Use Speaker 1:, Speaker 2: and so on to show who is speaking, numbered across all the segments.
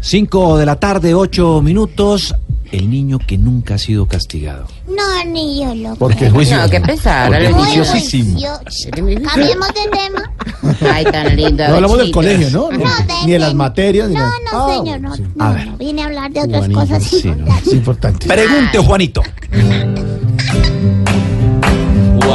Speaker 1: 5 de la tarde, 8 minutos. El niño que nunca ha sido castigado.
Speaker 2: No, ni yo lo
Speaker 1: Porque es juicio.
Speaker 3: No, qué pesar.
Speaker 1: Porque es
Speaker 2: Muy
Speaker 1: juiciosísimo.
Speaker 2: Cambiemos de tema.
Speaker 3: Ay, tan lindo.
Speaker 4: No hablamos del colegio, ¿no?
Speaker 2: No,
Speaker 4: Ni de las materias. Ni
Speaker 2: No,
Speaker 4: de-
Speaker 2: no,
Speaker 4: Ah,
Speaker 2: señor, no,
Speaker 4: sí.
Speaker 2: no, no, Vine a hablar de otras cosas
Speaker 4: sí, es importante.
Speaker 1: Pregunte, Juanito.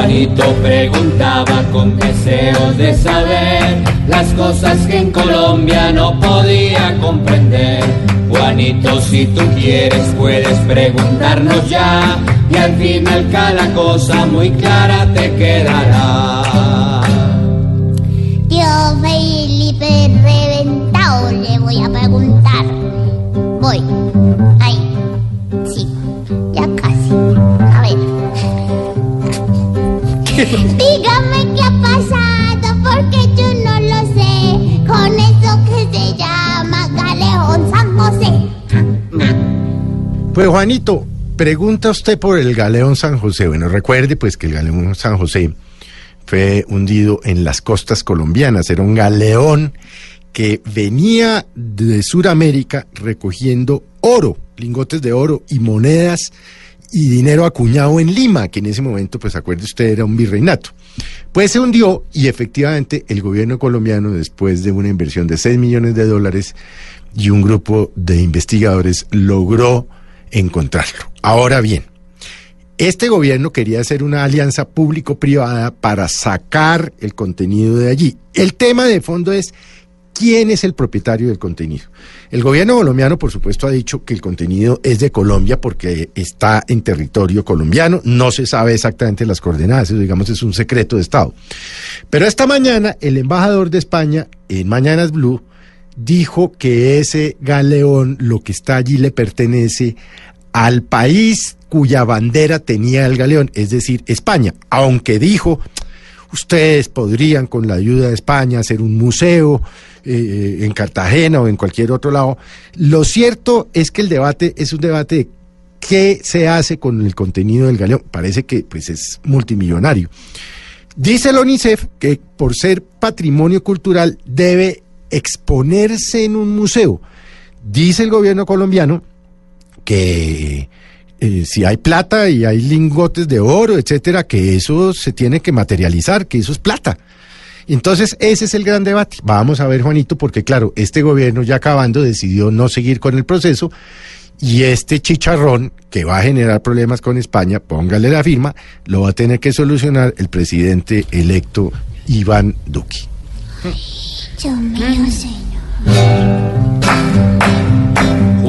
Speaker 5: Juanito preguntaba con deseos de saber las cosas que en Colombia no podía comprender. Juanito, si tú quieres puedes preguntarnos ya y al final cada cosa muy clara te quedará.
Speaker 2: Dígame qué ha pasado porque yo no lo sé. Con eso que se llama Galeón San José.
Speaker 4: Pues Juanito, pregunta usted por el galeón San José. Bueno, recuerde pues que el galeón San José fue hundido en las costas colombianas. Era un galeón que venía de Sudamérica recogiendo oro, lingotes de oro y monedas y dinero acuñado en Lima, que en ese momento, pues acuerde usted, era un virreinato. Pues se hundió y efectivamente el gobierno colombiano, después de una inversión de 6 millones de dólares y un grupo de investigadores, logró encontrarlo. Ahora bien, este gobierno quería hacer una alianza público-privada para sacar el contenido de allí. El tema de fondo es quién es el propietario del contenido. El gobierno colombiano, por supuesto, ha dicho que el contenido es de Colombia porque está en territorio colombiano. No se sabe exactamente las coordenadas, eso digamos es un secreto de Estado. Pero esta mañana el embajador de España en Mañanas Blue dijo que ese galeón, lo que está allí, le pertenece al país cuya bandera tenía el galeón, es decir, España, aunque dijo, ustedes podrían con la ayuda de España hacer un museo eh, en Cartagena o en cualquier otro lado. Lo cierto es que el debate es un debate de qué se hace con el contenido del galeón. Parece que pues es multimillonario. Dice el UNICEF que por ser patrimonio cultural debe exponerse en un museo. Dice el gobierno colombiano que eh, si hay plata y hay lingotes de oro, etcétera, que eso se tiene que materializar, que eso es plata. Entonces, ese es el gran debate. Vamos a ver, Juanito, porque claro, este gobierno ya acabando decidió no seguir con el proceso y este chicharrón que va a generar problemas con España, póngale la firma, lo va a tener que solucionar el presidente electo Iván Duque.
Speaker 2: Dios mío, señor.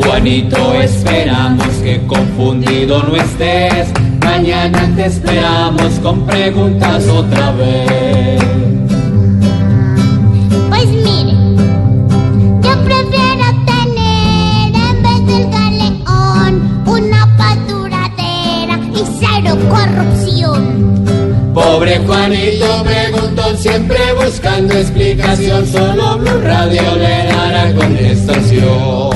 Speaker 5: Juanito, esperamos que confundido no estés. Mañana te esperamos con preguntas otra vez.
Speaker 2: Pues mire, yo prefiero tener en vez del galeón una paz duradera y cero corrupción.
Speaker 5: Pobre Juanito preguntó siempre buscando explicación, solo Blue Radio le dará contestación.